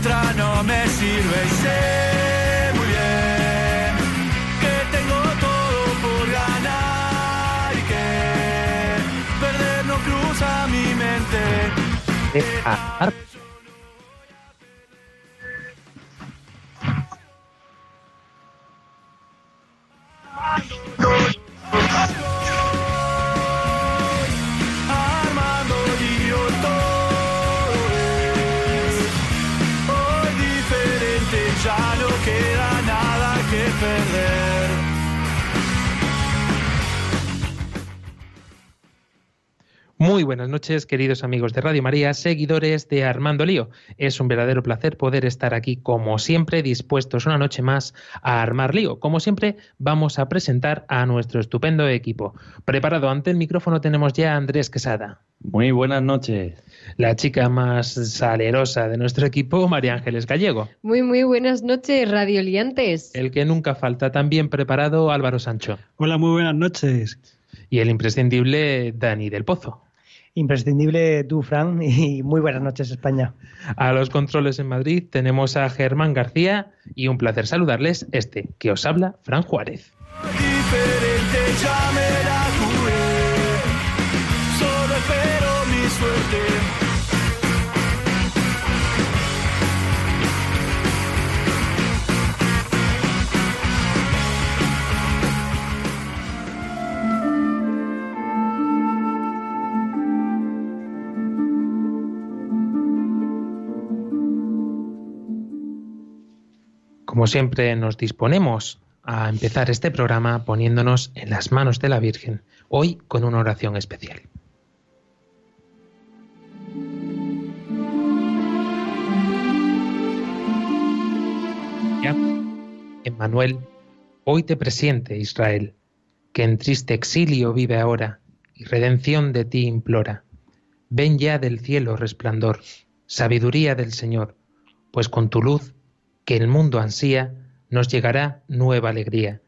otra no me sirve y sé muy bien que tengo todo por ganar y que perder no cruza mi mente. Muy buenas noches, queridos amigos de Radio María, seguidores de Armando Lío. Es un verdadero placer poder estar aquí, como siempre, dispuestos una noche más a armar lío. Como siempre, vamos a presentar a nuestro estupendo equipo. Preparado ante el micrófono tenemos ya a Andrés Quesada. Muy buenas noches. La chica más salerosa de nuestro equipo, María Ángeles Gallego. Muy, muy buenas noches, radioliantes. El que nunca falta, también preparado, Álvaro Sancho. Hola, muy buenas noches. Y el imprescindible Dani del Pozo. Imprescindible tú, Fran, y muy buenas noches, España. A los controles en Madrid tenemos a Germán García y un placer saludarles este que os habla, Fran Juárez. Diferente Como siempre nos disponemos a empezar este programa poniéndonos en las manos de la Virgen, hoy con una oración especial. Ya, Emmanuel, hoy te presiente Israel, que en triste exilio vive ahora y redención de ti implora. Ven ya del cielo resplandor, sabiduría del Señor, pues con tu luz que el mundo ansía, nos llegará nueva alegría.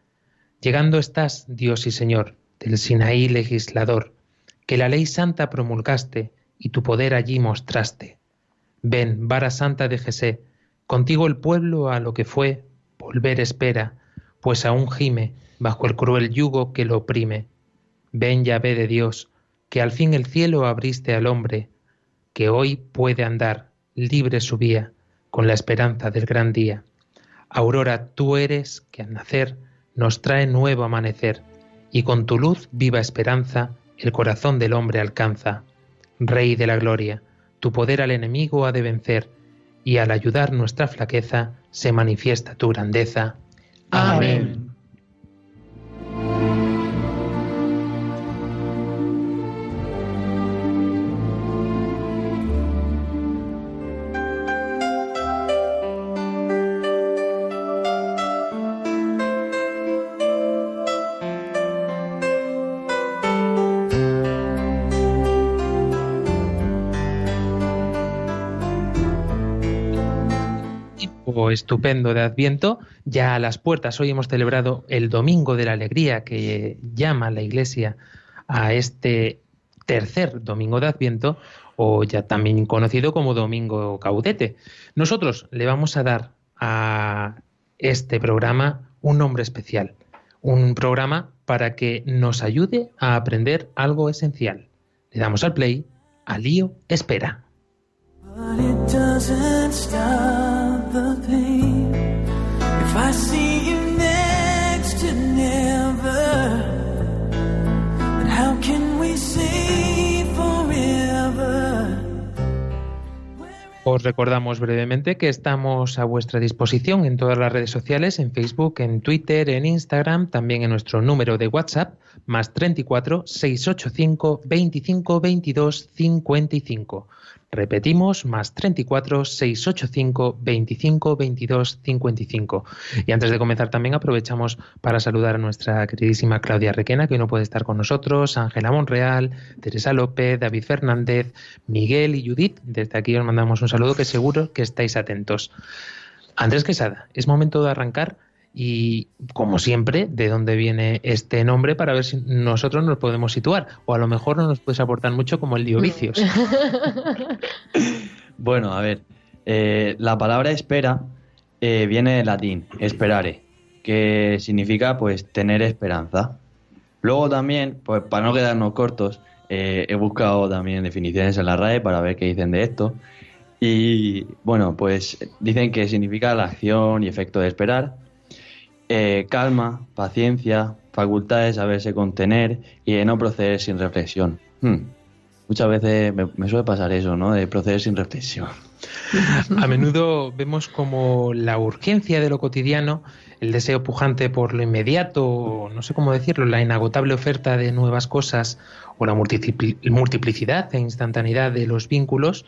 Llegando estás, Dios y Señor, del Sinaí legislador, que la ley santa promulgaste y tu poder allí mostraste. Ven, vara santa de Jesé, contigo el pueblo a lo que fue, volver espera, pues aún gime bajo el cruel yugo que lo oprime. Ven, Yahvé de Dios, que al fin el cielo abriste al hombre, que hoy puede andar libre su vía, con la esperanza del gran día. Aurora tú eres que al nacer nos trae nuevo amanecer, y con tu luz viva esperanza el corazón del hombre alcanza. Rey de la gloria, tu poder al enemigo ha de vencer, y al ayudar nuestra flaqueza se manifiesta tu grandeza. Amén. Estupendo de Adviento, ya a las puertas. Hoy hemos celebrado el Domingo de la Alegría que llama la Iglesia a este tercer Domingo de Adviento, o ya también conocido como Domingo Caudete. Nosotros le vamos a dar a este programa un nombre especial, un programa para que nos ayude a aprender algo esencial. Le damos al play, a Lío Espera. But. Os recordamos brevemente que estamos a vuestra disposición en todas las redes sociales, en Facebook, en Twitter, en Instagram, también en nuestro número de WhatsApp, más 34 685 25 22 55. Repetimos, más 34 685 25 22 55. Y antes de comenzar también aprovechamos para saludar a nuestra queridísima Claudia Requena, que hoy no puede estar con nosotros, Ángela Monreal, Teresa López, David Fernández, Miguel y Judith. Desde aquí os mandamos un saludo que seguro que estáis atentos. Andrés Quesada, es momento de arrancar y como siempre, de dónde viene este nombre para ver si nosotros nos podemos situar. O a lo mejor no nos puedes aportar mucho como el Diovicios. bueno, a ver, eh, la palabra espera eh, viene del latín, esperare, que significa pues tener esperanza. Luego también, pues para no quedarnos cortos, eh, he buscado también definiciones en la RAE para ver qué dicen de esto. Y bueno, pues dicen que significa la acción y efecto de esperar, eh, calma, paciencia, facultad de saberse contener y de no proceder sin reflexión. Hmm. Muchas veces me, suele pasar eso, ¿no? De proceder sin reflexión. A menudo vemos como la urgencia de lo cotidiano, el deseo pujante por lo inmediato, no sé cómo decirlo, la inagotable oferta de nuevas cosas o la multiplicidad e instantaneidad de los vínculos,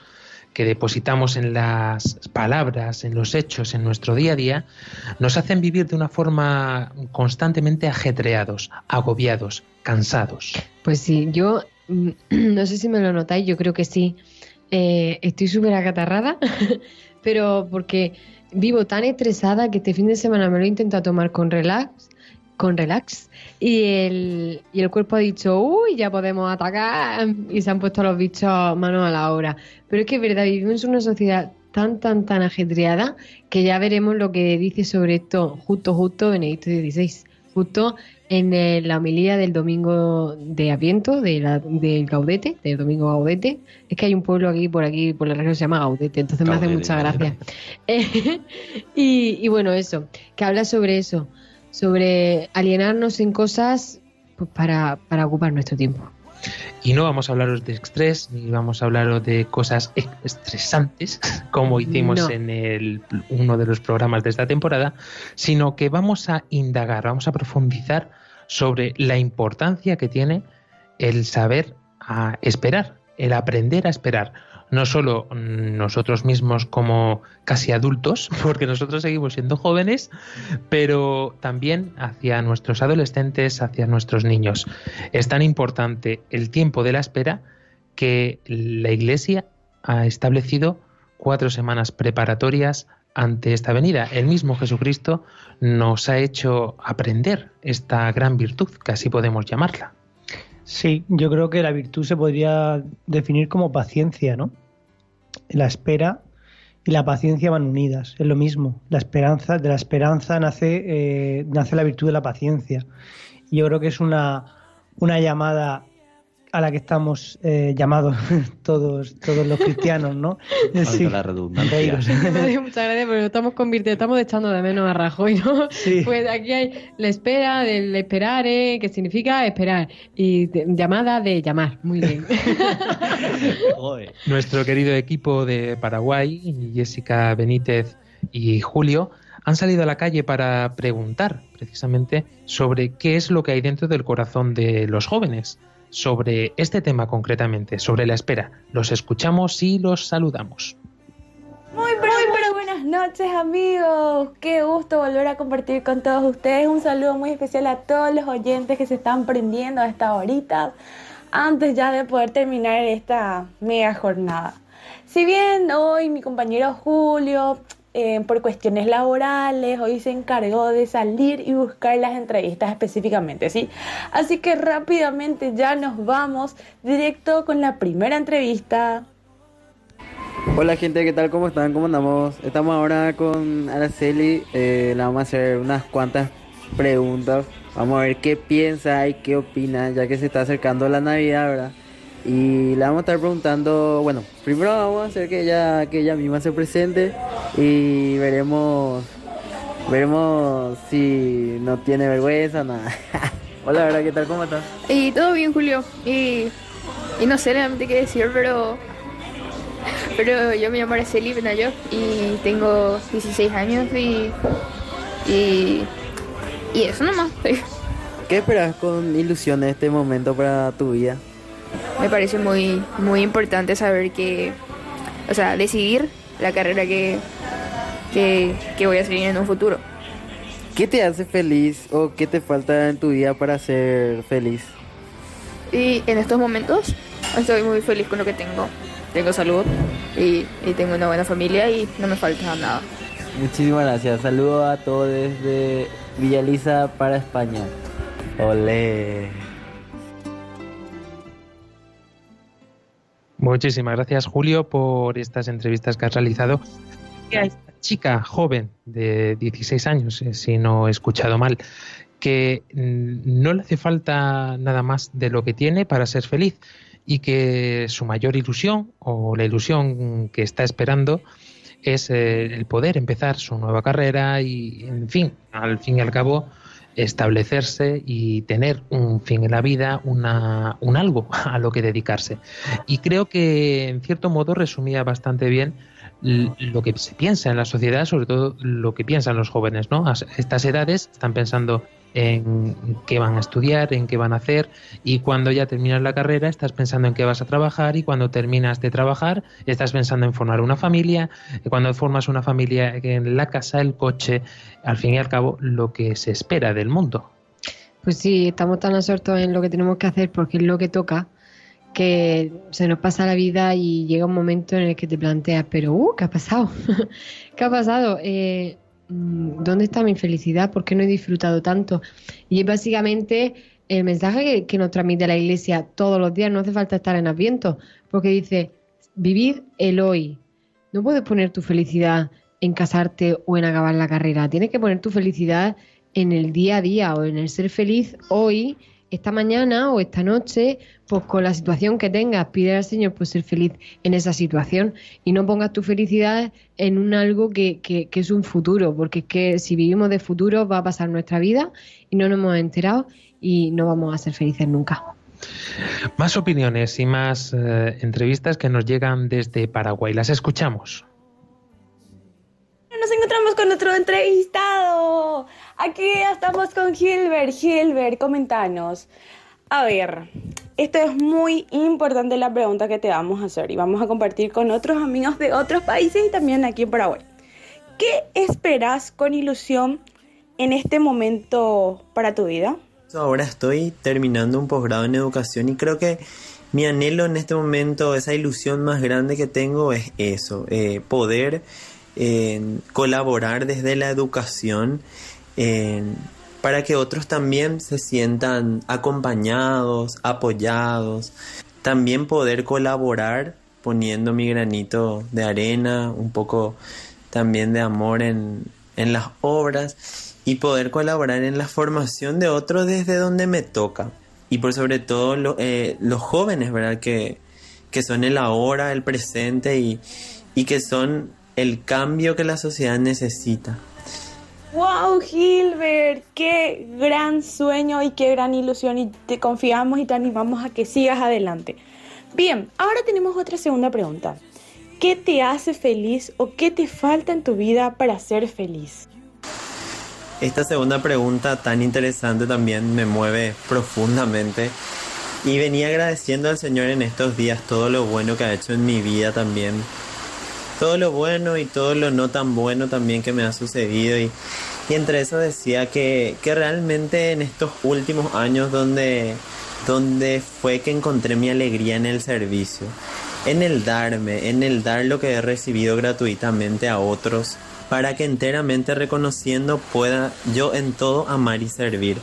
que depositamos en las palabras, en los hechos, en nuestro día a día, nos hacen vivir de una forma constantemente ajetreados, agobiados, cansados. Pues sí, yo mm, no sé si me lo notáis, yo creo que sí. Eh, estoy súper acatarrada, pero porque vivo tan estresada que este fin de semana me lo he intentado tomar con relax con relax y el, y el cuerpo ha dicho, uy, ya podemos atacar y se han puesto los bichos manos a la obra. Pero es que es verdad, vivimos en una sociedad tan, tan, tan ajetreada que ya veremos lo que dice sobre esto justo, justo Benedicto XVI, justo en la homilía del domingo de Aviento, de la, del Gaudete, del domingo Gaudete. Es que hay un pueblo aquí, por aquí, por la región que se llama Gaudete, entonces me hace mucha gracia. y, y bueno, eso, que habla sobre eso sobre alienarnos en cosas pues, para, ocupar nuestro tiempo. Y no vamos a hablaros de estrés, ni vamos a hablaros de cosas estresantes, como hicimos en el, uno de los programas de esta temporada, sino que vamos a indagar, vamos a profundizar sobre la importancia que tiene el saber a esperar, el aprender a esperar no solo nosotros mismos como casi adultos, porque nosotros seguimos siendo jóvenes, pero también hacia nuestros adolescentes, hacia nuestros niños. Es tan importante el tiempo de la espera que la Iglesia ha establecido cuatro semanas preparatorias ante esta venida. El mismo Jesucristo nos ha hecho aprender esta gran virtud, que así podemos llamarla. Sí, yo creo que la virtud se podría definir como paciencia, ¿no? La espera y la paciencia van unidas, es lo mismo. La esperanza, de la esperanza nace, eh, nace la virtud de la paciencia. Y yo creo que es una, una llamada a la que estamos eh, llamados todos todos los cristianos, ¿no? Sí. la redundancia. Muchas gracias, pero estamos convirtiendo, estamos echando de menos a Rajoy, ¿no? Sí. Pues aquí hay la espera del esperar, ¿eh? que significa esperar, y llamada de llamar. Muy bien. Nuestro querido equipo de Paraguay, Jessica Benítez y Julio, han salido a la calle para preguntar precisamente sobre qué es lo que hay dentro del corazón de los jóvenes sobre este tema concretamente, sobre la espera. Los escuchamos y los saludamos. Muy pero, buenas noches amigos, qué gusto volver a compartir con todos ustedes. Un saludo muy especial a todos los oyentes que se están prendiendo a esta horita antes ya de poder terminar esta mega jornada. Si bien hoy mi compañero Julio eh, por cuestiones laborales, hoy se encargó de salir y buscar las entrevistas específicamente, ¿sí? Así que rápidamente ya nos vamos directo con la primera entrevista. Hola gente, ¿qué tal? ¿Cómo están? ¿Cómo andamos? Estamos ahora con Araceli, eh, le vamos a hacer unas cuantas preguntas, vamos a ver qué piensa y qué opina, ya que se está acercando la Navidad, ¿verdad? Y le vamos a estar preguntando, bueno, primero vamos a hacer que ella, que ella misma se presente y veremos, veremos si no tiene vergüenza o nada. Hola, ¿verdad? ¿Qué tal? ¿Cómo estás? Y todo bien, Julio. Y, y no sé realmente qué decir, pero pero yo me llamo Araceli Benayo y tengo 16 años y, y, y eso nomás. ¿Qué esperas con ilusión en este momento para tu vida? Me parece muy, muy importante saber que, o sea, decidir la carrera que, que, que voy a seguir en un futuro. ¿Qué te hace feliz o qué te falta en tu vida para ser feliz? Y en estos momentos estoy muy feliz con lo que tengo. Tengo salud y, y tengo una buena familia y no me falta nada. Muchísimas gracias. Saludos a todos desde Villa Elisa para España. Olé. Muchísimas gracias, Julio, por estas entrevistas que has realizado. Y a esta chica joven de 16 años, eh, si no he escuchado mal, que mm, no le hace falta nada más de lo que tiene para ser feliz y que su mayor ilusión o la ilusión que está esperando es eh, el poder empezar su nueva carrera y, en fin, al fin y al cabo, establecerse y tener un fin en la vida, una, un algo a lo que dedicarse. Y creo que, en cierto modo, resumía bastante bien lo que se piensa en la sociedad, sobre todo lo que piensan los jóvenes, ¿no? A estas edades están pensando en qué van a estudiar, en qué van a hacer y cuando ya terminas la carrera estás pensando en qué vas a trabajar y cuando terminas de trabajar estás pensando en formar una familia, y cuando formas una familia en la casa, el coche, al fin y al cabo lo que se espera del mundo. Pues sí, estamos tan absortos en lo que tenemos que hacer porque es lo que toca que se nos pasa la vida y llega un momento en el que te planteas, pero, uh, ¿qué ha pasado? ¿Qué ha pasado? Eh, ¿dónde está mi felicidad? ¿Por qué no he disfrutado tanto? Y es básicamente el mensaje que, nos transmite la iglesia todos los días, no hace falta estar en Adviento, porque dice, vivir el hoy. No puedes poner tu felicidad en casarte o en acabar la carrera, tienes que poner tu felicidad en el día a día o en el ser feliz hoy esta mañana o esta noche, pues con la situación que tengas, pide al Señor pues ser feliz en esa situación y no pongas tu felicidad en un algo que, que, es un futuro, porque es que si vivimos de futuro va a pasar nuestra vida y no nos hemos enterado y no vamos a ser felices nunca. Más opiniones y más eh, entrevistas que nos llegan desde Paraguay. Las escuchamos. Nos encontramos con otro entrevistado. Aquí estamos con Gilbert. Gilbert, comentanos. A ver, esto es muy importante la pregunta que te vamos a hacer y vamos a compartir con otros amigos de otros países y también aquí en Paraguay. ¿Qué esperas con ilusión en este momento para tu vida? Ahora estoy terminando un posgrado en educación y creo que mi anhelo en este momento, esa ilusión más grande que tengo es eso, eh, poder colaborar desde la educación para que otros también se sientan acompañados, apoyados, también poder colaborar poniendo mi granito de arena, un poco también de amor en, las obras y poder colaborar en la formación de otros desde donde me toca. Y por sobre todo eh, los jóvenes, ¿verdad? Que, que son el ahora, el presente y, y que son el cambio que la sociedad necesita. ¡Wow, Gilbert! ¡Qué gran sueño y qué gran ilusión! Y te confiamos y te animamos a que sigas adelante. Bien, ahora tenemos otra segunda pregunta. ¿Qué te hace feliz o qué te falta en tu vida para ser feliz? Esta segunda pregunta tan interesante también me mueve profundamente y venía agradeciendo al Señor en estos días todo lo bueno que ha hecho en mi vida también todo lo bueno y todo lo no tan bueno también que me ha sucedido y, entre eso decía que, realmente en estos últimos años donde, donde fue que encontré mi alegría en el servicio, en el darme, en el dar lo que he recibido gratuitamente a otros, para que enteramente reconociendo pueda yo en todo amar y servir.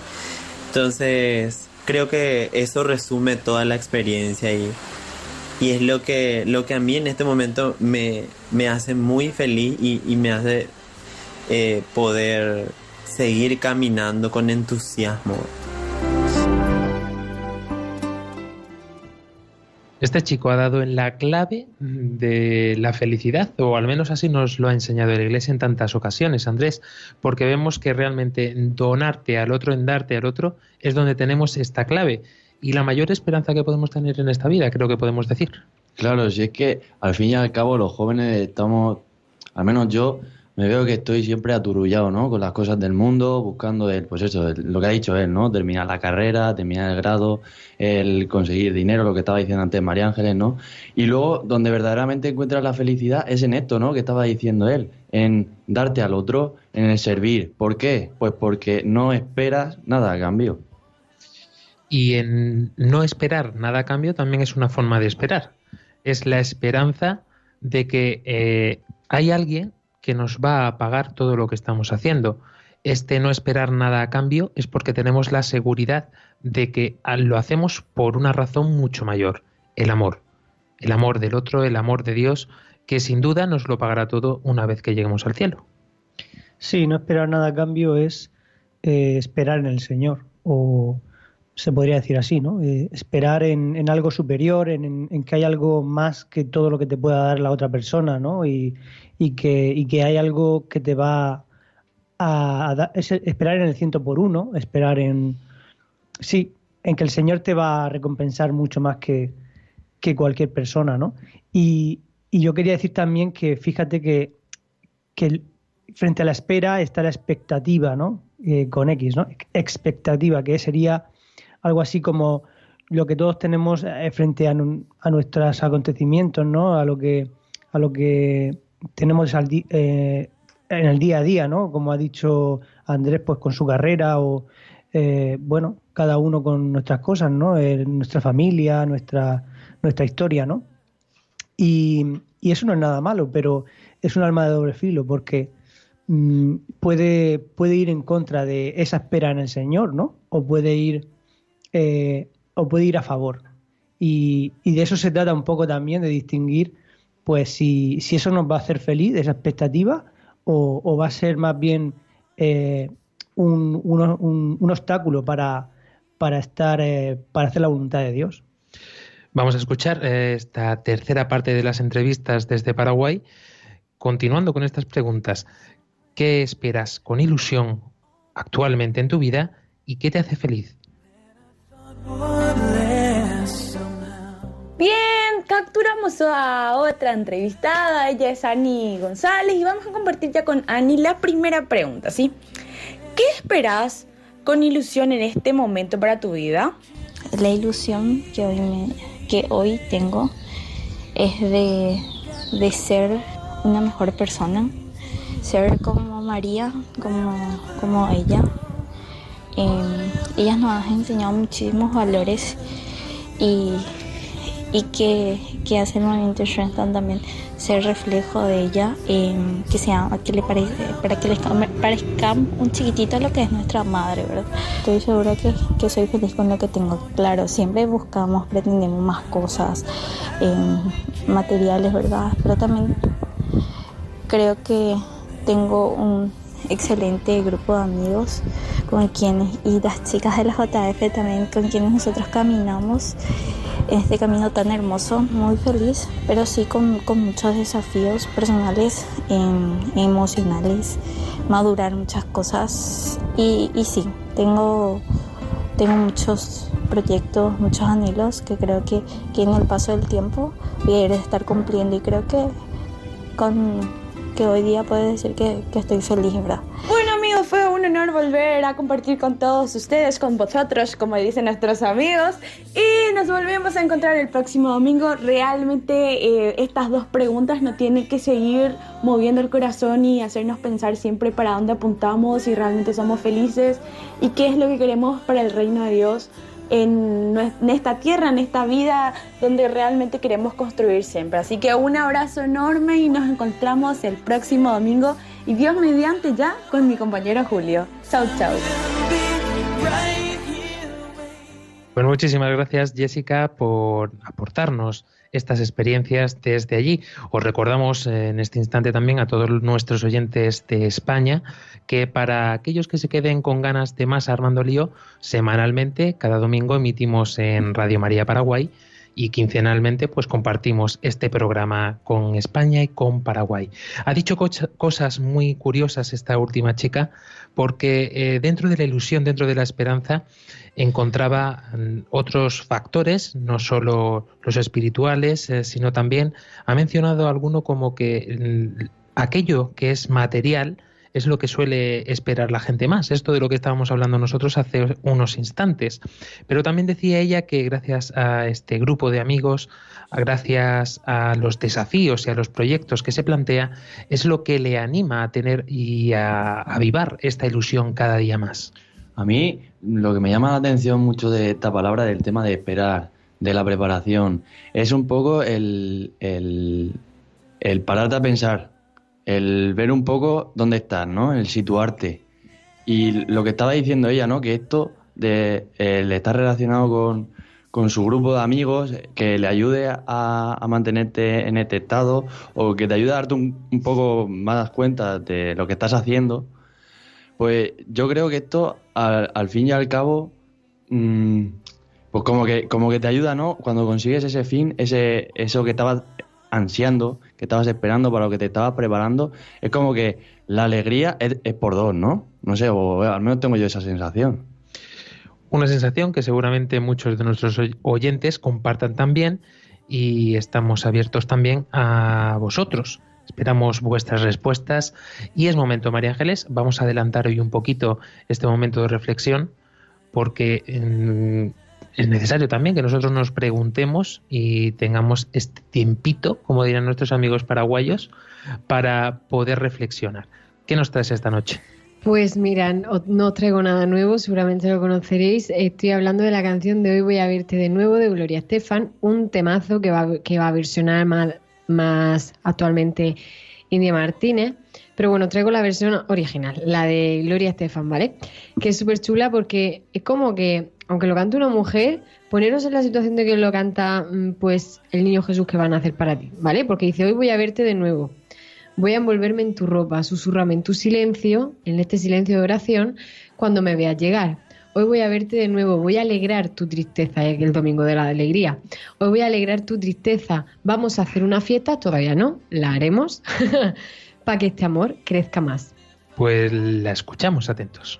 Entonces, creo que eso resume toda la experiencia y y es lo que, lo que a mí en este momento me, hace muy feliz y, me hace eh, poder seguir caminando con entusiasmo. Este chico ha dado en la clave de la felicidad, o al menos así nos lo ha enseñado la Iglesia en tantas ocasiones, Andrés, porque vemos que realmente donarte al otro, en darte al otro, es donde tenemos esta clave y la mayor esperanza que podemos tener en esta vida, creo que podemos decir. Claro, si es que al fin y al cabo los jóvenes estamos, al menos yo, me veo que estoy siempre aturullado, ¿no? Con las cosas del mundo, buscando el, pues eso, lo que ha dicho él, ¿no? Terminar la carrera, terminar el grado, el conseguir dinero, lo que estaba diciendo antes María Ángeles, ¿no? Y luego, donde verdaderamente encuentras la felicidad es en esto, ¿no? Que estaba diciendo él, en darte al otro, en el servir. ¿Por qué? Pues porque no esperas nada a cambio. Y en no esperar nada a cambio también es una forma de esperar. Es la esperanza de que eh, hay alguien que nos va a pagar todo lo que estamos haciendo. Este no esperar nada a cambio es porque tenemos la seguridad de que lo hacemos por una razón mucho mayor, el amor. El amor del otro, el amor de Dios, que sin duda nos lo pagará todo una vez que lleguemos al cielo. Sí, no esperar nada a cambio es eh, esperar en el Señor, o se podría decir así, ¿no? Eh, esperar en, en algo superior, en, en- que hay algo más que todo lo que te pueda dar la otra persona, ¿no? Y, y que, y que hay algo que te va a, a dar- es esperar en el ciento por uno, esperar en, sí, en que el Señor te va a recompensar mucho más que, que cualquier persona, ¿no? Y, y yo quería decir también que fíjate que, que frente a la espera está la expectativa, ¿no? Eh, con X, ¿no? Expectativa, que sería algo así como lo que todos tenemos eh, frente a, nu- a nuestros acontecimientos, ¿no? A lo que, a lo que tenemos al eh, en el día a día, ¿no? Como ha dicho Andrés, pues con su carrera o, eh, bueno, cada uno con nuestras cosas, ¿no? Nuestra familia, nuestra, nuestra historia, ¿no? Y, y eso no es nada malo, pero es un arma de doble filo porque mm, puede, puede ir en contra de esa espera en el Señor, ¿no? O puede ir, eh, o puede ir a favor. Y, de eso se trata un poco también, de distinguir, pues si, si eso nos va a hacer feliz, esa expectativa, o, va a ser más bien eh, un, un- un- un obstáculo para, para estar, eh, para hacer la voluntad de Dios. Vamos a escuchar eh, esta tercera parte de las entrevistas desde Paraguay, continuando con estas preguntas. ¿Qué esperas con ilusión actualmente en tu vida y qué te hace feliz? Bien, capturamos a otra entrevistada, ella es Ani González y vamos a compartir ya con Ani la primera pregunta, ¿sí? ¿Qué esperas con ilusión en este momento para tu vida? La ilusión que hoy, me- que hoy tengo es de, de ser una mejor persona, ser como María, como, como ella. Eh, ella nos ha enseñado muchísimos valores y, y que, que hace el movimiento Shrentan también ser reflejo de ella, eh, que sea, que le parece, para que les parezca un chiquitito lo que es nuestra madre, ¿verdad? Estoy segura que, que soy feliz con lo que tengo. Claro, siempre buscamos, pretendemos más cosas eh, materiales, ¿verdad? Pero también creo que tengo un excelente grupo de amigos con quienes y las chicas de la JF también con quienes nosotros caminamos. En este camino tan hermoso, muy feliz, pero sí con, con muchos desafíos personales, em, emocionales, madurar muchas cosas. Y, y sí, tengo, tengo muchos proyectos, muchos anhelos que creo que, que en el paso del tiempo voy a ir a estar cumpliendo y creo que con que hoy día puedo decir que, que estoy feliz, ¿verdad? Bueno amigos, fue un honor volver a compartir con todos ustedes, con vosotros, como dicen nuestros amigos. Y nos volvemos a encontrar el próximo domingo. Realmente eh, estas dos preguntas nos tienen que seguir moviendo el corazón y hacernos pensar siempre para dónde apuntamos, si realmente somos felices y qué es lo que queremos para el reino de Dios en, esta tierra, en esta vida donde realmente queremos construir siempre. Así que un abrazo enorme y nos encontramos el próximo domingo y Dios mediante ya con mi compañero Julio. Chau, chau. Bueno, muchísimas gracias Jessica por aportarnos estas experiencias desde allí. Os recordamos eh, en este instante también a todos nuestros oyentes de España que para aquellos que se queden con ganas de más Armando Lío, semanalmente, cada domingo emitimos en Radio María Paraguay y quincenalmente pues compartimos este programa con España y con Paraguay. Ha dicho cosas muy curiosas esta última chica porque eh, dentro de la ilusión, dentro de la esperanza, encontraba mm, otros factores, no solo los espirituales, eh, sino también ha mencionado alguno como que mm, aquello que es material es lo que suele esperar la gente más. Esto de lo que estábamos hablando nosotros hace unos instantes. Pero también decía ella que gracias a este grupo de amigos, gracias a los desafíos y a los proyectos que se plantea, es lo que le anima a tener y a avivar esta ilusión cada día más. A mí lo que me llama la atención mucho de esta palabra, del tema de esperar, de la preparación, es un poco el, el, el pararte a pensar, el ver un poco dónde estás, ¿no? El situarte. Y lo que estaba diciendo ella, ¿no? Que esto de el estar relacionado con, con su grupo de amigos, que le ayude a, a, mantenerte en este estado o que te ayude a darte un, un, poco más cuenta de lo que estás haciendo, pues yo creo que esto al, al fin y al cabo, mmm, pues como que, como que te ayuda, ¿no? Cuando consigues ese fin, ese, eso que estabas ansiando, que estabas esperando, para lo que te estabas preparando, es como que la alegría es, por dos, ¿no? No sé, o al menos tengo yo esa sensación. Una sensación que seguramente muchos de nuestros oyentes compartan también y estamos abiertos también a vosotros. Esperamos vuestras respuestas y es momento, María Ángeles, vamos a adelantar hoy un poquito este momento de reflexión porque mm, es necesario también que nosotros nos preguntemos y tengamos este tiempito, como dirán nuestros amigos paraguayos, para poder reflexionar. ¿Qué nos traes esta noche? Pues mira, no traigo nada nuevo, seguramente lo conoceréis. Estoy hablando de la canción de Hoy voy a verte de nuevo de Gloria Estefan, un temazo que va, a versionar más, más actualmente India Martínez. Pero bueno, traigo la versión original, la de Gloria Estefan, ¿vale? Que es súper chula porque es como que, aunque lo cante una mujer, poneros en la situación de que lo canta pues el niño Jesús que van a hacer para ti, ¿vale? Porque dice, hoy voy a verte de nuevo. Voy a envolverme en tu ropa, susurrame en tu silencio, en este silencio de oración, cuando me veas llegar. Hoy voy a verte de nuevo, voy a alegrar tu tristeza, que el domingo de la alegría. Hoy voy a alegrar tu tristeza. Vamos a hacer una fiesta, todavía no, la haremos, para que este amor crezca más. Pues la escuchamos atentos.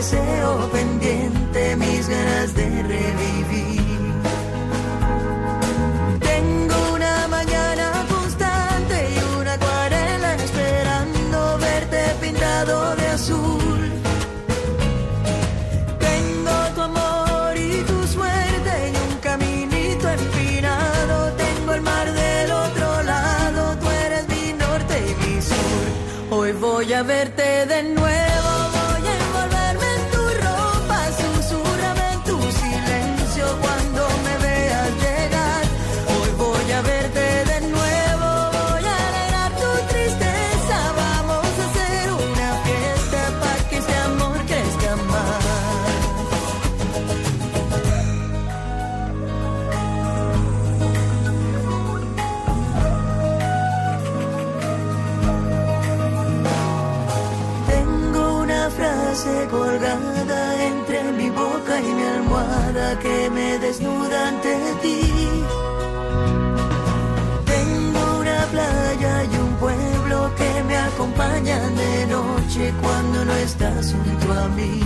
deseo pendiente, mis ganas de revivir. Noche cuando no estás junto a mí.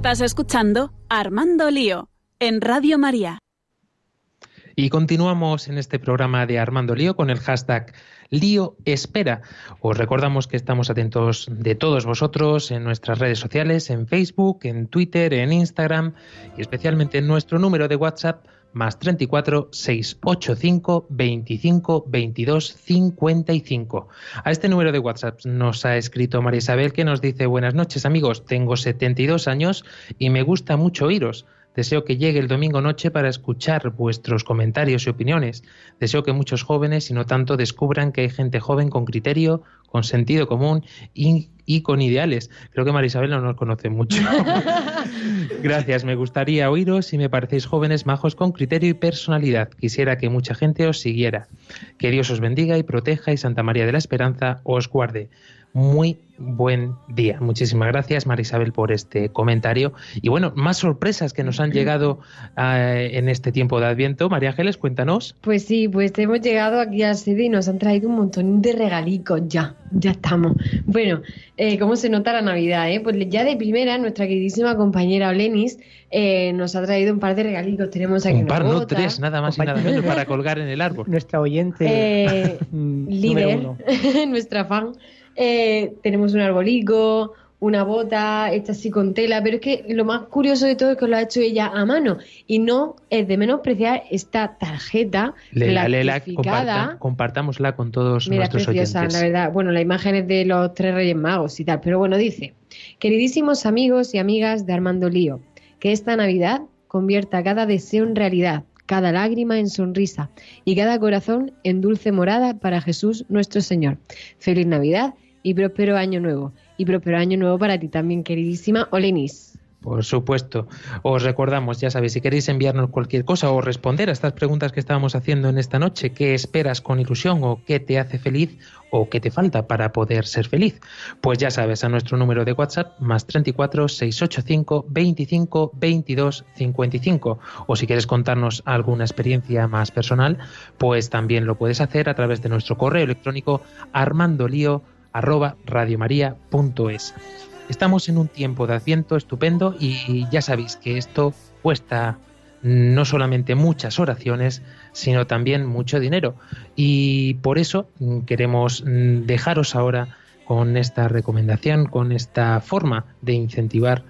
Estás escuchando Armando Lío en Radio María. Y continuamos en este programa de Armando Lío con el hashtag Lío Espera. Os recordamos que estamos atentos de todos vosotros en nuestras redes sociales, en Facebook, en Twitter, en Instagram y especialmente en nuestro número de WhatsApp más 34 685 25 22 55. A este número de WhatsApp nos ha escrito María Isabel que nos dice buenas noches amigos, tengo 72 años y me gusta mucho oíros. Deseo que llegue el domingo noche para escuchar vuestros comentarios y opiniones. Deseo que muchos jóvenes, y no tanto, descubran que hay gente joven con criterio, con sentido común y, y con ideales. Creo que Marisabel no nos conoce mucho. Gracias, me gustaría oíros si me parecéis jóvenes majos con criterio y personalidad. Quisiera que mucha gente os siguiera. Que Dios os bendiga y proteja y Santa María de la Esperanza os guarde muy buen día. Muchísimas gracias, Marisabel, por este comentario. Y bueno, más sorpresas que nos han llegado eh, en este tiempo de Adviento. María Ángeles, cuéntanos. Pues sí, pues hemos llegado aquí a sede y nos han traído un montón de regalicos. Ya, ya estamos. Bueno, eh, ¿cómo se nota la Navidad? Eh? Pues ya de primera, nuestra queridísima compañera Olenis eh, nos ha traído un par de regalicos. Tenemos aquí un par, no bota. tres, nada más y nada menos para colgar en el árbol. Nuestra oyente Eh, líder, uno. nuestra fan. Eh, tenemos un arbolico, una bota hecha así con tela, pero es que lo más curioso de todo es que lo ha hecho ella a mano y no es de menospreciar esta tarjeta Lela, comparta- compartámosla con todos Mira, es nuestros preciosa, oyentes. la verdad. Bueno, la imagen es de los tres Reyes Magos y tal, pero bueno, dice, queridísimos amigos y amigas de Armando Lío, que esta Navidad convierta cada deseo en realidad, cada lágrima en sonrisa y cada corazón en dulce morada para Jesús nuestro Señor. Feliz Navidad y próspero año nuevo. Y próspero año nuevo para ti también, queridísima Olenis. Por supuesto. Os recordamos, ya sabéis, si queréis enviarnos cualquier cosa o responder a estas preguntas que estábamos haciendo en esta noche, qué esperas con ilusión o qué te hace feliz o qué te falta para poder ser feliz, pues ya sabes, a nuestro número de WhatsApp más 34 685 25 22 55 o si quieres contarnos alguna experiencia más personal, pues también lo puedes hacer a través de nuestro correo electrónico armandolio arroba radiomaria.es. Estamos en un tiempo de Adviento estupendo y ya sabéis que esto cuesta no solamente muchas oraciones, sino también mucho dinero. Y por eso mm, queremos mm, dejaros ahora con esta recomendación, con esta forma de incentivar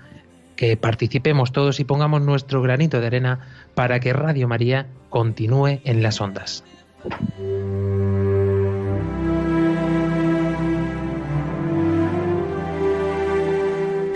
que participemos todos y pongamos nuestro granito de arena para que Radio María continúe en las ondas.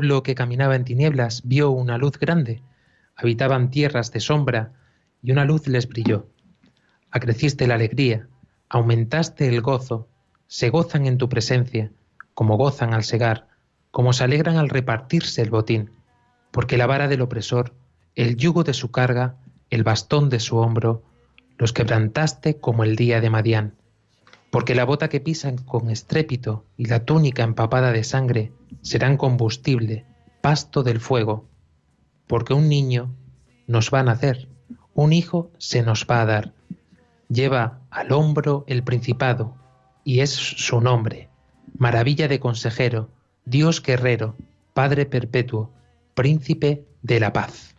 Pueblo que caminaba en tinieblas vio una luz grande. Habitaban tierras de sombra y una luz les brilló. Acreciste la alegría, aumentaste el gozo, se gozan en tu presencia, como gozan al segar, como se alegran al repartirse el botín, porque la vara del opresor, el yugo de su carga, el bastón de su hombro, los quebrantaste como el día de Madián porque la bota que pisan con estrépito y la túnica empapada de sangre serán combustible, pasto del fuego, porque un niño nos va a nacer, un hijo se nos va a dar. Lleva al hombro el principado, y es su nombre, maravilla de consejero, Dios guerrero, Padre perpetuo, príncipe de la paz.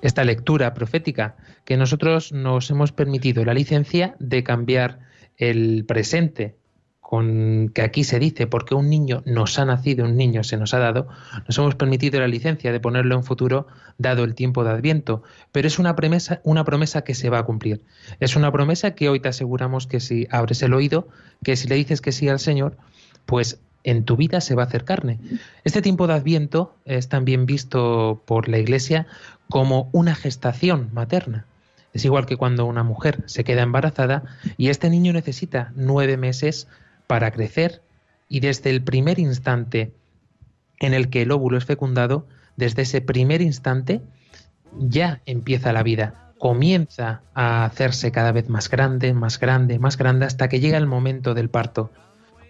Esta lectura profética que nosotros nos hemos permitido la licencia de cambiar el presente con que aquí se dice porque un niño nos ha nacido, un niño se nos ha dado, nos hemos permitido la licencia de ponerlo en futuro dado el tiempo de Adviento, pero es una promesa, una promesa que se va a cumplir. Es una promesa que hoy te aseguramos que si abres el oído, que si le dices que sí al Señor, pues en tu vida se va a hacer carne. Este tiempo de Adviento es también visto por la Iglesia como una gestación materna. Es igual que cuando una mujer se queda embarazada y este niño necesita nueve meses para crecer y desde el primer instante en el que el óvulo es fecundado, desde ese primer instante ya empieza la vida, comienza a hacerse cada vez más grande, más grande, más grande, hasta que llega el momento del parto.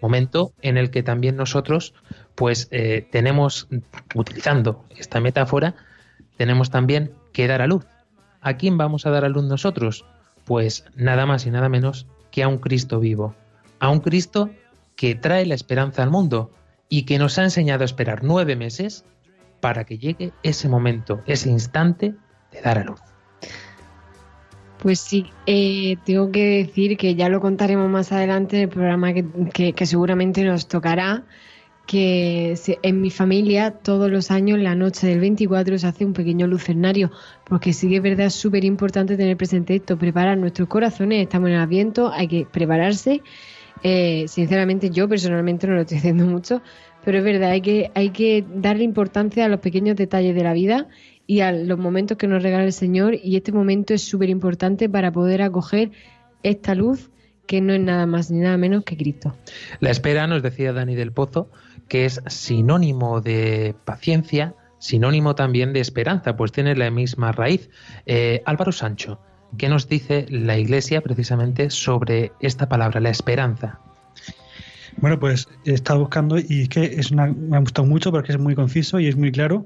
Momento en el que también nosotros, pues eh, tenemos, utilizando esta metáfora, tenemos también que dar a luz. ¿A quién vamos a dar a luz nosotros? Pues nada más y nada menos que a un Cristo vivo, a un Cristo que trae la esperanza al mundo y que nos ha enseñado a esperar nueve meses para que llegue ese momento, ese instante de dar a luz. Pues sí, eh, tengo que decir que ya lo contaremos más adelante en el programa que, que- seguramente nos tocará, que en mi familia todos los años, la noche del 24, se hace un pequeño lucernario, porque sí que es verdad, súper importante tener presente esto, preparar nuestros corazones, estamos en el Adviento, hay que prepararse. Eh, sinceramente, yo personalmente no lo estoy haciendo mucho, pero es verdad, hay que, hay que darle importancia a los pequeños detalles de la vida y a los momentos que nos regala el Señor, y este momento es súper importante para poder acoger esta luz que no es nada más ni nada menos que Cristo. La espera, nos decía Dani del Pozo, que es sinónimo de paciencia, sinónimo también de esperanza, pues tiene la misma raíz. Eh, Álvaro Sancho, ¿qué nos dice la Iglesia precisamente sobre esta palabra, la esperanza? Bueno, pues he estado buscando y es que es una, me ha gustado mucho porque es muy conciso y es muy claro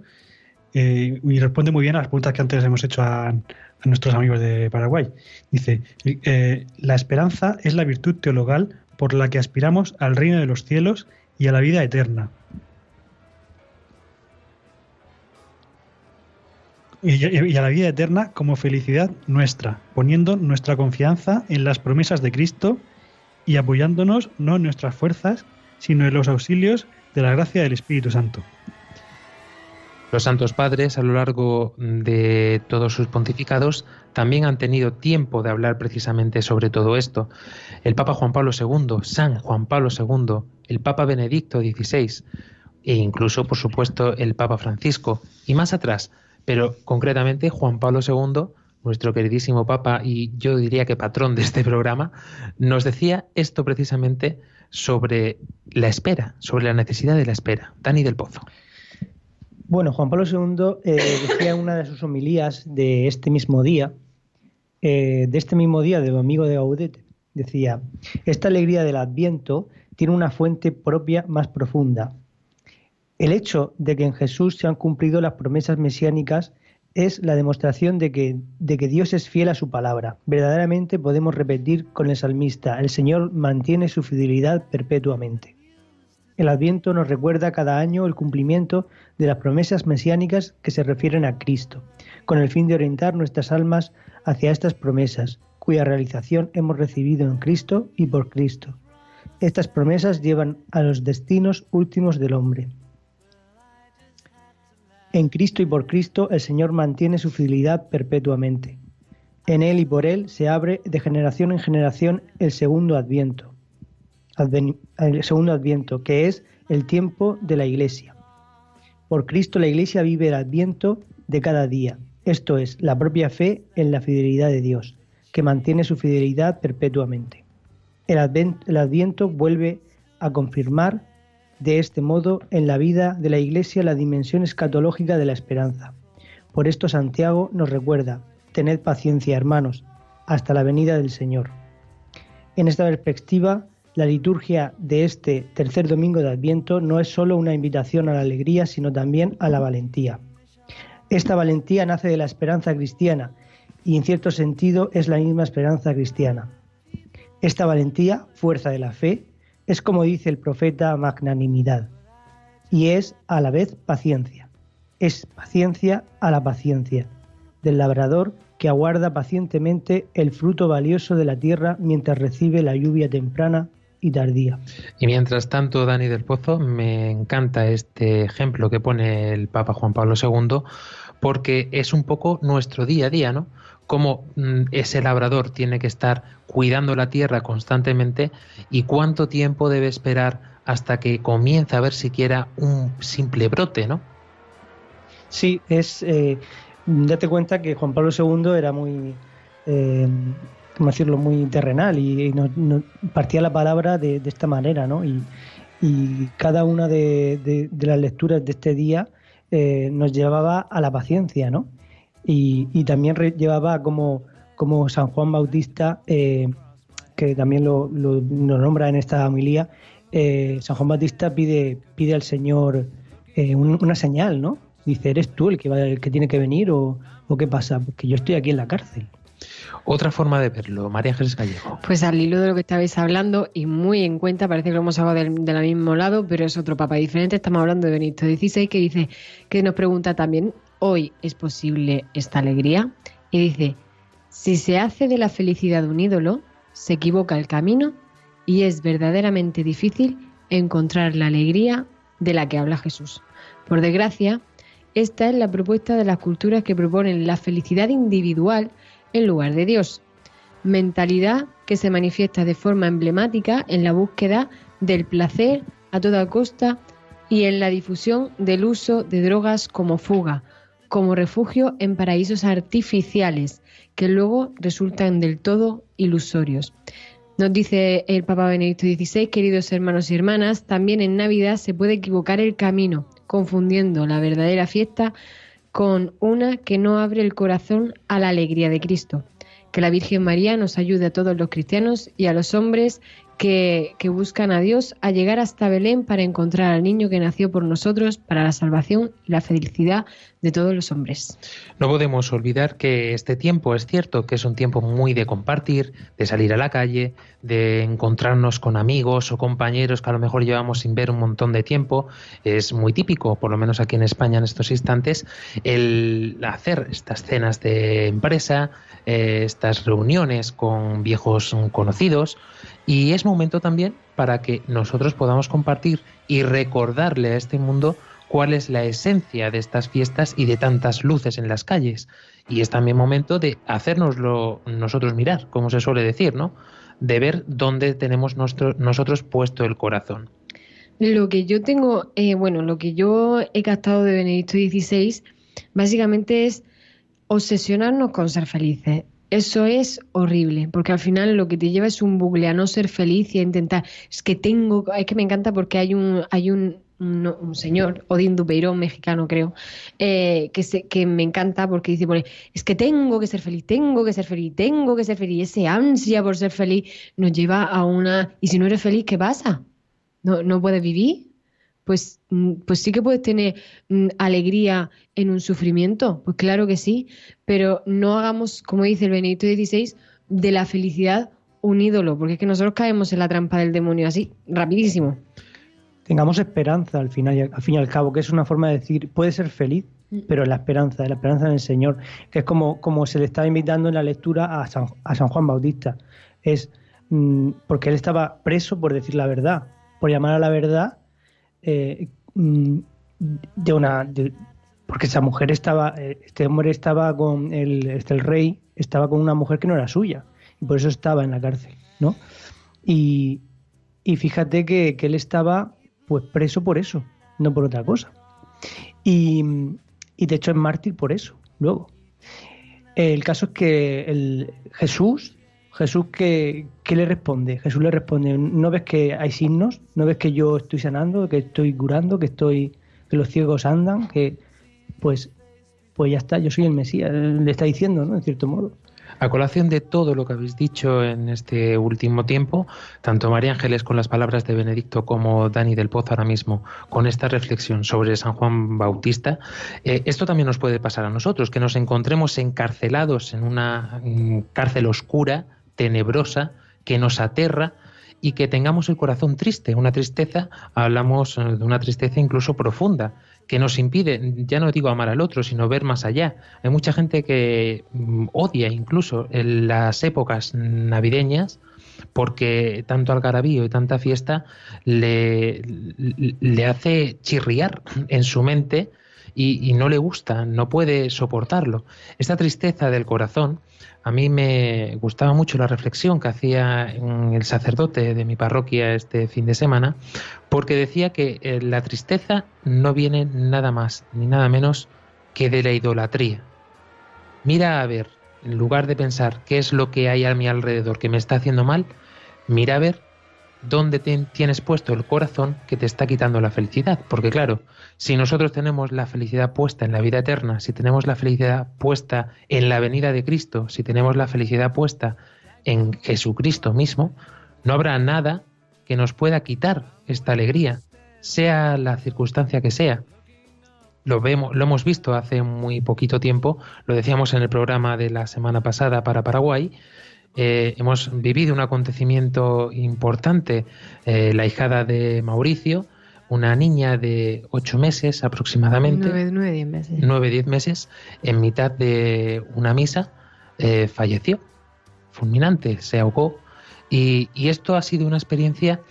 eh, y responde muy bien a las preguntas que antes hemos hecho a, nuestros amigos de Paraguay. Dice, eh, la esperanza es la virtud teologal por la que aspiramos al reino de los cielos y a la vida eterna. Y, a la vida eterna como felicidad nuestra, poniendo nuestra confianza en las promesas de Cristo y apoyándonos no en nuestras fuerzas, sino en los auxilios de la gracia del Espíritu Santo. Los santos padres, a lo largo de todos sus pontificados, también han tenido tiempo de hablar precisamente sobre todo esto. El Papa Juan Pablo II, San Juan Pablo II, el Papa Benedicto XVI e incluso, por supuesto, el Papa Francisco y más atrás, pero concretamente Juan Pablo II, nuestro queridísimo Papa y yo diría que patrón de este programa, nos decía esto precisamente sobre la espera, sobre la necesidad de la espera. Dani del Pozo. Bueno, Juan Pablo II eh, decía en una de sus homilías de este mismo día, eh, de este mismo día de Domingo de Gaudete, decía, esta alegría del Adviento tiene una fuente propia más profunda. El hecho de que en Jesús se han cumplido las promesas mesiánicas es la demostración de que, Dios es fiel a su palabra. Verdaderamente podemos repetir con el salmista, el Señor mantiene su fidelidad perpetuamente. El Adviento nos recuerda cada año el cumplimiento de las promesas mesiánicas que se refieren a Cristo, con el fin de orientar nuestras almas hacia estas promesas, cuya realización hemos recibido en Cristo y por Cristo. Estas promesas llevan a los destinos últimos del hombre. En Cristo y por Cristo el Señor mantiene su fidelidad perpetuamente. En Él y por Él se abre de generación en generación el segundo adviento, adven- el segundo adviento, que es el tiempo de la Iglesia. Por Cristo la Iglesia vive el adviento de cada día, esto es, la propia fe en la fidelidad de Dios, que mantiene su fidelidad perpetuamente. El, el adviento vuelve a confirmar de este modo en la vida de la Iglesia la dimensión escatológica de la esperanza. Por esto Santiago nos recuerda, tened paciencia hermanos, hasta la venida del Señor. En esta perspectiva, la liturgia de este tercer domingo de Adviento no es sólo una invitación a la alegría, sino también a la valentía. Esta valentía nace de la esperanza cristiana y en cierto sentido es la misma esperanza cristiana. Esta valentía, fuerza de la fe, es como dice el profeta magnanimidad y es a la vez paciencia. Es paciencia a la paciencia del labrador que aguarda pacientemente el fruto valioso de la tierra mientras recibe la lluvia temprana y tardía. Y mientras tanto, Dani del Pozo, me encanta este ejemplo que pone el Papa Juan Pablo II, porque es un poco nuestro día a día, ¿no? Cómo mm, ese labrador tiene que estar cuidando la tierra constantemente y cuánto tiempo debe esperar hasta que comience a ver siquiera un simple brote, ¿no? Sí, es. Eh, date cuenta que Juan Pablo II era muy. Eh, ¿Cómo decirlo? Muy terrenal y, no, partía la palabra de, esta manera, ¿no? Y, cada una de las lecturas de este día eh, nos llevaba a la paciencia, ¿no? Y, y también re- llevaba como, como San Juan Bautista, eh, que también lo, lo- lo nombra en esta homilía, eh, San Juan Bautista pide, pide al Señor eh, un- una señal, ¿no? Dice, ¿eres tú el que, va, el que tiene que venir o, o qué pasa? Porque yo estoy aquí en la cárcel. Otra forma de verlo, María Ángeles Gallego. Pues al hilo de lo que estabais hablando y muy en cuenta, parece que lo hemos hablado del, del mismo lado, pero es otro papa diferente. Estamos hablando de Benito XVI que dice que nos pregunta también, ¿hoy es posible esta alegría? Y dice, si se hace de la felicidad un ídolo, se equivoca el camino y es verdaderamente difícil encontrar la alegría de la que habla Jesús. Por desgracia, esta es la propuesta de las culturas que proponen la felicidad individual en lugar de Dios mentalidad que se manifiesta de forma emblemática en la búsqueda del placer a toda costa y en la difusión del uso de drogas como fuga, como refugio en paraísos artificiales que luego resultan del todo ilusorios. Nos dice el Papa Benedicto XVI, queridos hermanos y hermanas, también en Navidad se puede equivocar el camino, confundiendo la verdadera fiesta con una que no abre el corazón a la alegría de Cristo. Que la Virgen María nos ayude a todos los cristianos y a los hombres que, buscan a Dios a llegar hasta Belén para encontrar al niño que nació por nosotros para la salvación y la felicidad de todos los hombres. No podemos olvidar que este tiempo es cierto que es un tiempo muy de compartir, de salir a la calle, de encontrarnos con amigos o compañeros que a lo mejor llevamos sin ver un montón de tiempo. Es muy típico, por lo menos aquí en España en estos instantes, el hacer estas cenas de empresa, eh, estas reuniones con viejos conocidos. Y es momento también para que nosotros podamos compartir y recordarle a este mundo cuál es la esencia de estas fiestas y de tantas luces en las calles. Y es también momento de hacérnoslo nosotros mirar, como se suele decir, ¿no? De ver dónde tenemos nuestro, nosotros puesto el corazón. Lo que yo tengo, eh, bueno, lo que yo he captado de Benedicto XVI, básicamente es obsesionarnos con ser felices. Eso es horrible, porque al final lo que te lleva es un bucle a no ser feliz y a intentar. Es que tengo, es que me encanta porque hay un, hay un, un, un señor, Odín Dupeirón, mexicano creo, eh, que, se, que me encanta porque dice, pone, es que tengo que ser feliz, tengo que ser feliz, tengo que ser feliz. Y ese ansia por ser feliz nos lleva a una. ¿Y si no eres feliz, qué pasa? ¿No, no puedes vivir? Pues, mm, pues sí que puedes tener mm, alegría en un sufrimiento, pues claro que sí, pero no hagamos, como dice el Benedicto XVI, de la felicidad un ídolo, porque es que nosotros caemos en la trampa del demonio así, rapidísimo. Tengamos esperanza al final, al fin y al cabo, que es una forma de decir, puede ser feliz, pero en la esperanza, en la esperanza en el Señor, que es como, como se le estaba invitando en la lectura a San, a San Juan Bautista. Es mm, porque él estaba preso por decir la verdad, por llamar a la verdad eh, mm, de una porque esa mujer estaba eh, este hombre estaba con el este, el rey estaba con una mujer que no era suya y por eso estaba en la cárcel no y, y fíjate que, que él estaba pues preso por eso no por otra cosa. Y, y de hecho es mártir por eso luego. El caso es que el Jesús Jesús que, ¿qué le responde? Jesús le responde, ¿no ves que hay signos? ¿No ves que yo estoy sanando, que estoy curando, que estoy que los ciegos andan? Que pues pues ya está, yo soy el Mesías, le está diciendo, ¿no? En cierto modo. A colación de todo lo que habéis dicho en este último tiempo, tanto María Ángeles con las palabras de Benedicto como Dani del Pozo ahora mismo con esta reflexión sobre San Juan Bautista, eh, esto también nos puede pasar a nosotros, que nos encontremos encarcelados en una mm, cárcel oscura, tenebrosa, que nos aterra y que tengamos el corazón triste, una tristeza, hablamos eh, de una tristeza incluso profunda, que nos impide, ya no digo amar al otro, sino ver más allá. Hay mucha gente que mm, odia incluso en las épocas navideñas porque tanto algarabío y tanta fiesta le, le hace chirriar en su mente y, no le gusta, no puede soportarlo. Esta tristeza del corazón, a mí me gustaba mucho la reflexión que hacía el sacerdote de mi parroquia este fin de semana, porque decía que eh, la tristeza no viene nada más ni nada menos que de la idolatría. Mira a ver, en lugar de pensar qué es lo que hay a mi alrededor que me está haciendo mal, mira a ver dónde tienes puesto el corazón que te está quitando la felicidad. Porque claro, si nosotros tenemos la felicidad puesta en la vida eterna, si tenemos la felicidad puesta en la venida de Cristo, si tenemos la felicidad puesta en Jesucristo mismo, no habrá nada que nos pueda quitar esta alegría, sea la circunstancia que sea. Lo, vemos, lo hemos visto hace muy poquito tiempo, lo decíamos en el programa de la semana pasada para Paraguay, eh, hemos vivido un acontecimiento importante, eh, la hijada de Mauricio, una niña de ocho meses aproximadamente. Nueve, diez meses. Nueve, diez meses, en mitad de una misa, eh, falleció. Fulminante, se ahogó. Y, y, esto ha sido una experiencia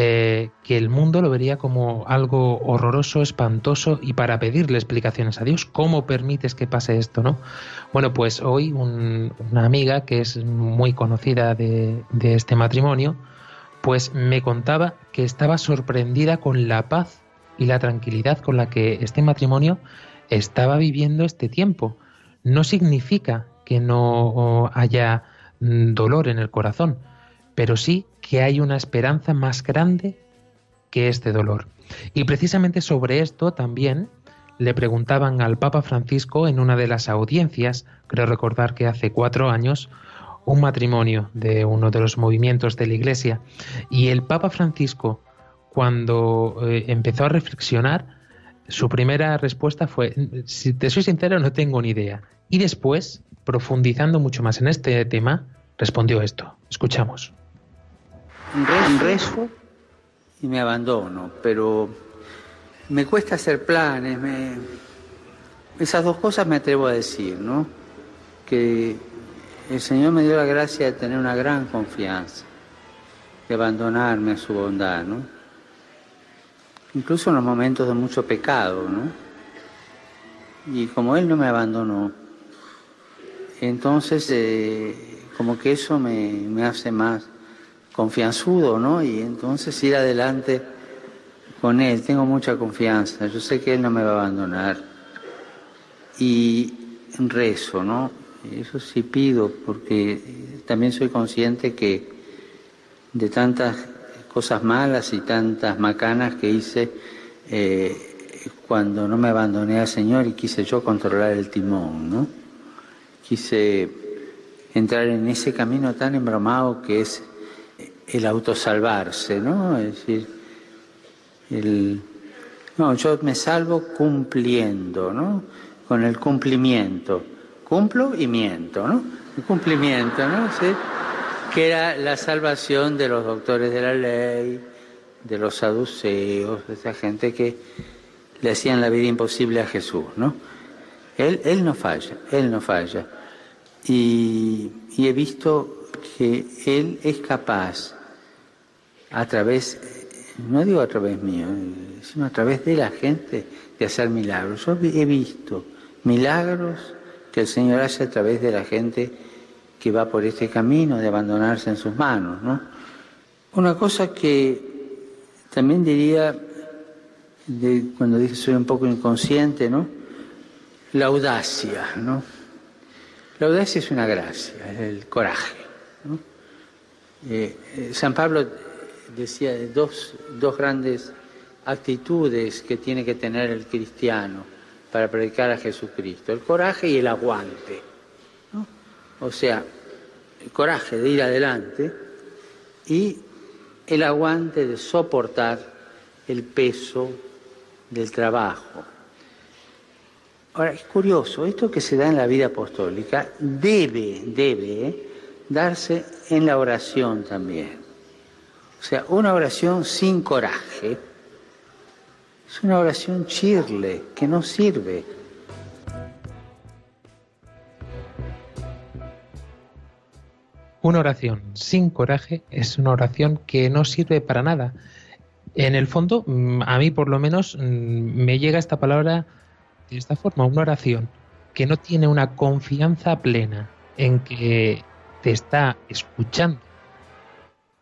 eh, que el mundo lo vería como algo horroroso, espantoso y para pedirle explicaciones a Dios. ¿Cómo permites que pase esto? ¿no? Bueno, pues hoy una amiga que es muy conocida de, de este matrimonio, pues me contaba que estaba sorprendida con la paz y la tranquilidad con la que este matrimonio estaba viviendo este tiempo. No significa que no haya mm, dolor en el corazón, pero sí que hay una esperanza más grande que este dolor. Y precisamente sobre esto también le preguntaban al Papa Francisco en una de las audiencias, creo recordar que hace cuatro años, un matrimonio de uno de los movimientos de la Iglesia. Y el Papa Francisco, cuando eh, empezó a reflexionar, su primera respuesta fue, si te soy sincero, no tengo ni idea. Y después, profundizando mucho más en este tema, respondió esto. Escuchamos rezo y me abandono, pero me cuesta hacer planes, esas dos cosas me atrevo a decir, ¿no? Que el Señor me dio la gracia de tener una gran confianza, de abandonarme a su bondad, ¿no? Incluso en los momentos de mucho pecado, ¿no? Y como Él no me abandonó, entonces eh, como que eso me, me hace más confianzudo, ¿no? Y entonces ir adelante con Él. Tengo mucha confianza. Yo sé que Él no me va a abandonar. Y rezo, ¿no? Eso sí pido, porque también soy consciente que de tantas cosas malas y tantas macanas que hice eh, cuando no me abandoné al Señor y quise yo controlar el timón, ¿no? Quise entrar en ese camino tan embromado que es el autosalvarse, ¿no? Es decir, el, no, yo me salvo cumpliendo, ¿no? Con el cumplimiento. Cumplo y miento, ¿no? El cumplimiento, ¿no? Que era la salvación de los doctores de la ley, de los saduceos, de esa gente que le hacían la vida imposible a Jesús, ¿no? Él, él no falla, él no falla. Y he visto que él es capaz a través, no digo a través mío, sino a través de la gente de hacer milagros. Yo he visto milagros que el Señor hace a través de la gente que va por este camino de abandonarse en sus manos. ¿no? Una cosa que también diría, de, cuando dije soy un poco inconsciente, ¿no? la audacia. ¿no? La audacia es una gracia, es el coraje. Eh, eh, San Pablo decía, dos, dos grandes actitudes que tiene que tener el cristiano. para predicar a Jesucristo, el coraje y el aguante. ¿no? O sea, el coraje de ir adelante y el aguante de soportar el peso del trabajo. Ahora, es curioso, esto que se da en la vida apostólica debe, debe ¿eh? darse en la oración también. O sea, una oración sin coraje es una oración chirle, que no sirve. Una oración sin coraje es una oración que no sirve para nada. En el fondo, mm, a mí por lo menos mm, me llega esta palabra de esta forma, una oración que no tiene una confianza plena en que te está escuchando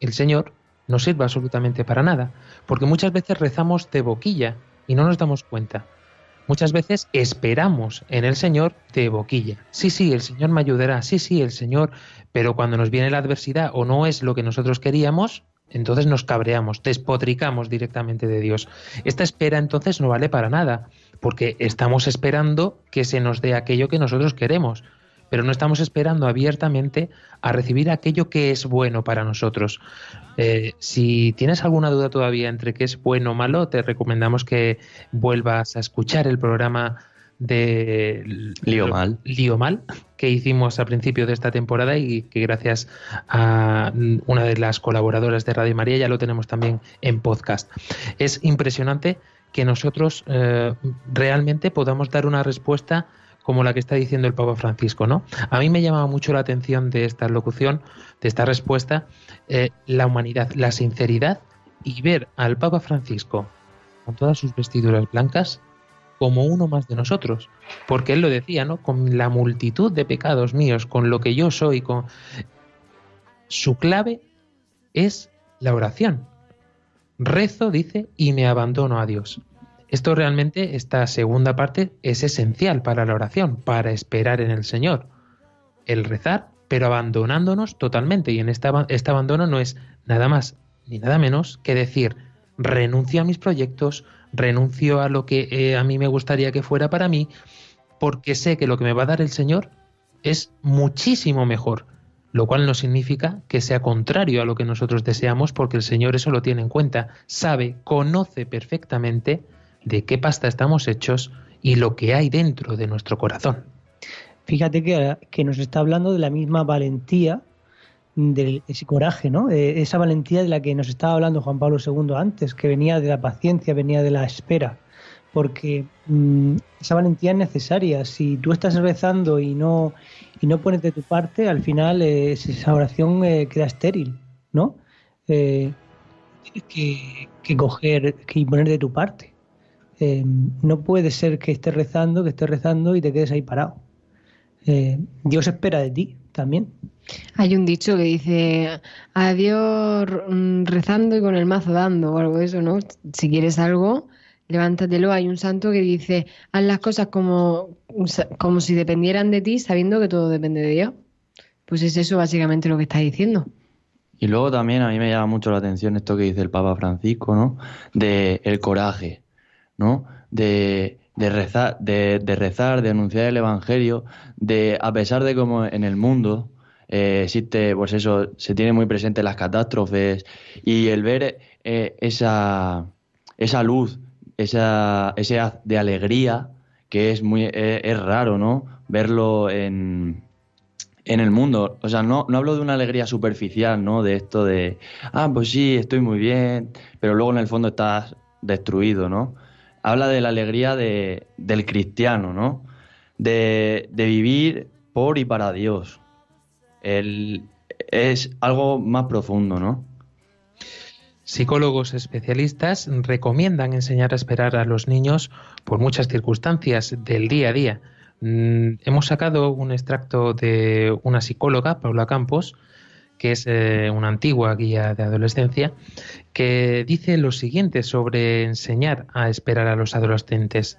el Señor, no sirve absolutamente para nada, porque muchas veces rezamos de boquilla y no nos damos cuenta. Muchas veces esperamos en el Señor de boquilla. Sí, sí, el Señor me ayudará, sí, sí, el Señor, pero cuando nos viene la adversidad o no es lo que nosotros queríamos, entonces nos cabreamos, despotricamos directamente de Dios. Esta espera entonces no vale para nada, porque estamos esperando que se nos dé aquello que nosotros queremos pero no estamos esperando abiertamente a recibir aquello que es bueno para nosotros. Eh, si tienes alguna duda todavía entre qué es bueno o malo, te recomendamos que vuelvas a escuchar el programa de Lío Mal. Lío Mal que hicimos al principio de esta temporada y que gracias a una de las colaboradoras de Radio María ya lo tenemos también en podcast. Es impresionante que nosotros eh, realmente podamos dar una respuesta como la que está diciendo el Papa Francisco, ¿no? A mí me llamaba mucho la atención de esta locución, de esta respuesta, eh, la humanidad, la sinceridad y ver al Papa Francisco con todas sus vestiduras blancas como uno más de nosotros, porque él lo decía, ¿no? Con la multitud de pecados míos, con lo que yo soy, con su clave es la oración. Rezo, dice, y me abandono a Dios. Esto realmente, esta segunda parte, es esencial para la oración, para esperar en el Señor. El rezar, pero abandonándonos totalmente. Y en este, este abandono no es nada más ni nada menos que decir, renuncio a mis proyectos, renuncio a lo que eh, a mí me gustaría que fuera para mí, porque sé que lo que me va a dar el Señor es muchísimo mejor, lo cual no significa que sea contrario a lo que nosotros deseamos, porque el Señor eso lo tiene en cuenta, sabe, conoce perfectamente de qué pasta estamos hechos y lo que hay dentro de nuestro corazón. Fíjate que, nos está hablando de la misma valentía, de ese coraje, ¿no? esa valentía de la que nos estaba hablando Juan Pablo II antes, que venía de la paciencia, venía de la espera, porque mm, esa valentía es necesaria. Si tú estás rezando y no y no pones de tu parte, al final eh, esa oración eh, queda estéril, ¿no? Eh, tienes que, que coger, que poner de tu parte. Eh, no puede ser que estés rezando, que estés rezando y te quedes ahí parado. Eh, Dios espera de ti también. Hay un dicho que dice, adiós mm, rezando y con el mazo dando, o algo de eso, ¿no? Si quieres algo, levántatelo. Hay un santo que dice, haz las cosas como, como si dependieran de ti, sabiendo que todo depende de Dios. Pues es eso básicamente lo que está diciendo. Y luego también a mí me llama mucho la atención esto que dice el Papa Francisco, ¿no? De el coraje. ¿No? De, rezar, de, rezar, de anunciar el Evangelio, de a pesar de cómo en el mundo eh, existe, pues eso, se tiene muy presente las catástrofes y el ver eh, esa, esa luz, esa, ese haz de alegría que es muy eh, es raro, ¿no? Verlo en, en el mundo. O sea, no, no hablo de una alegría superficial, ¿no? De esto de, ah, pues sí, estoy muy bien, pero luego en el fondo estás destruido, ¿no? Habla de la alegría de, del cristiano, ¿no? De, vivir por y para Dios. es algo más profundo, ¿no? Psicólogos especialistas recomiendan enseñar a esperar a los niños por muchas circunstancias del día a día. Mm, hemos sacado un extracto de una psicóloga, Paula Campos, que es eh, una antigua guía de adolescencia, que dice lo siguiente sobre enseñar a esperar a los adolescentes.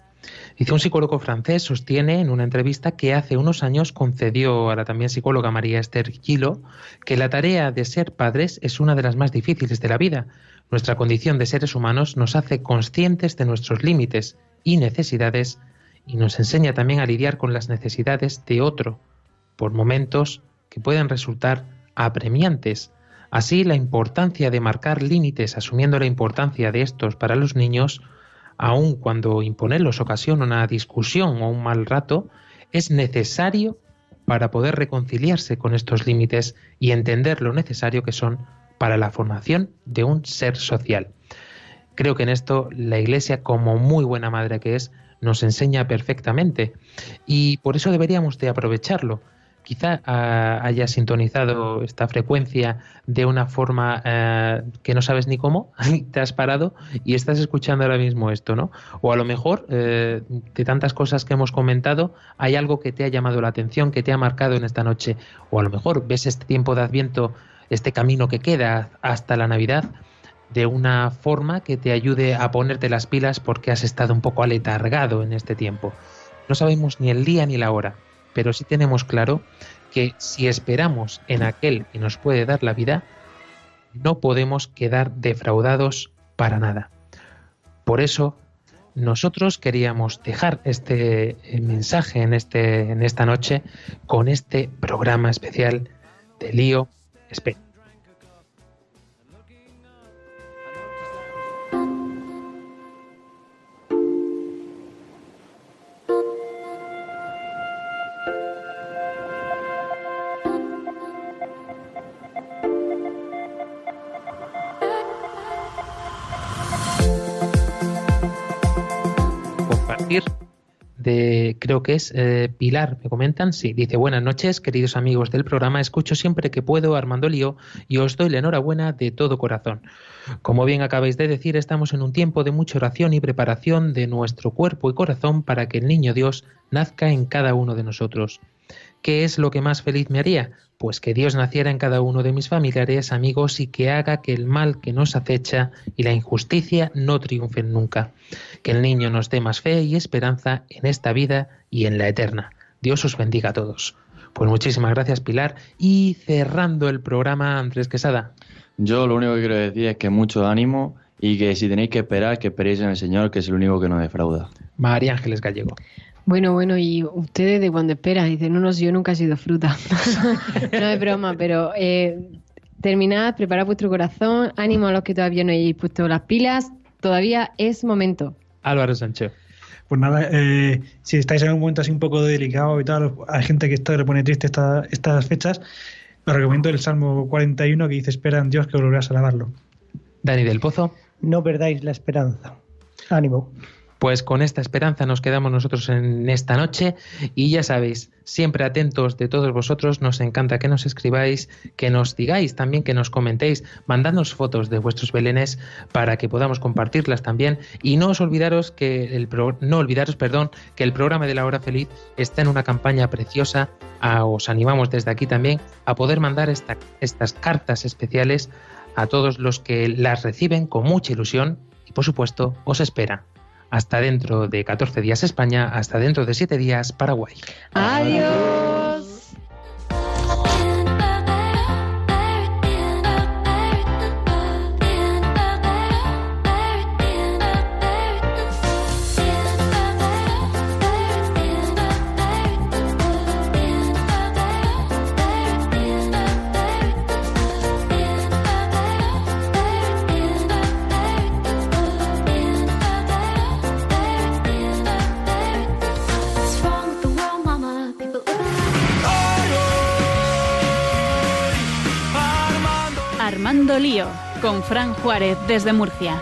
Dice un psicólogo francés, sostiene en una entrevista que hace unos años concedió a la también psicóloga María Esther Gilo que la tarea de ser padres es una de las más difíciles de la vida. Nuestra condición de seres humanos nos hace conscientes de nuestros límites y necesidades y nos enseña también a lidiar con las necesidades de otro, por momentos que pueden resultar apremiantes. Así, la importancia de marcar límites, asumiendo la importancia de estos para los niños, aun cuando imponerlos ocasiona una discusión o un mal rato, es necesario para poder reconciliarse con estos límites y entender lo necesario que son para la formación de un ser social. Creo que en esto la Iglesia, como muy buena madre que es, nos enseña perfectamente y por eso deberíamos de aprovecharlo quizá ah, haya sintonizado esta frecuencia de una forma eh, que no sabes ni cómo, te has parado y estás escuchando ahora mismo esto, ¿no? O a lo mejor, eh, de tantas cosas que hemos comentado, hay algo que te ha llamado la atención, que te ha marcado en esta noche, o a lo mejor ves este tiempo de Adviento, este camino que queda hasta la Navidad, de una forma que te ayude a ponerte las pilas porque has estado un poco aletargado en este tiempo. No sabemos ni el día ni la hora, pero sí tenemos claro que si esperamos en aquel que nos puede dar la vida, no podemos quedar defraudados para nada. Por eso, nosotros queríamos dejar este eh, mensaje en, este, en esta noche con este programa especial de Lío Espera. Creo que es eh, Pilar, me comentan, sí, dice buenas noches, queridos amigos del programa, escucho siempre que puedo Armando Lío y os doy la enhorabuena de todo corazón. Como bien acabáis de decir, estamos en un tiempo de mucha oración y preparación de nuestro cuerpo y corazón para que el niño Dios nazca en cada uno de nosotros. ¿Qué es lo que más feliz me haría? Pues que Dios naciera en cada uno de mis familiares, amigos y que haga que el mal que nos acecha y la injusticia no triunfen nunca. Que el niño nos dé más fe y esperanza en esta vida y en la eterna. Dios os bendiga a todos. Pues muchísimas gracias Pilar y cerrando el programa Andrés Quesada. Yo lo único que quiero decir es que mucho ánimo y que si tenéis que esperar, que esperéis en el Señor, que es el único que nos defrauda. María Ángeles Gallego. Bueno, bueno, y ustedes de cuando esperan, dicen, no, no, yo nunca he sido fruta. no es broma, pero eh, terminad, preparad vuestro corazón, ánimo a los que todavía no hayáis puesto las pilas, todavía es momento. Álvaro Sánchez. Pues nada, eh, si estáis en un momento así un poco delicado y tal, hay gente que está, le pone triste estas fechas, os recomiendo el Salmo 41 que dice, espera en Dios que volverás a alabarlo. Dani del Pozo. No perdáis la esperanza. Ánimo. Pues con esta esperanza nos quedamos nosotros en esta noche y ya sabéis, siempre atentos de todos vosotros, nos encanta que nos escribáis, que nos digáis también, que nos comentéis, mandadnos fotos de vuestros belenes para que podamos compartirlas también. Y no os olvidaros que el no olvidaros, perdón, que el programa de la hora feliz está en una campaña preciosa, os animamos desde aquí también a poder mandar estas cartas especiales a todos los que las reciben con mucha ilusión y por supuesto os esperan hasta dentro de 14 días España, hasta dentro de 7 días Paraguay. Adiós. Fran Juárez desde Murcia.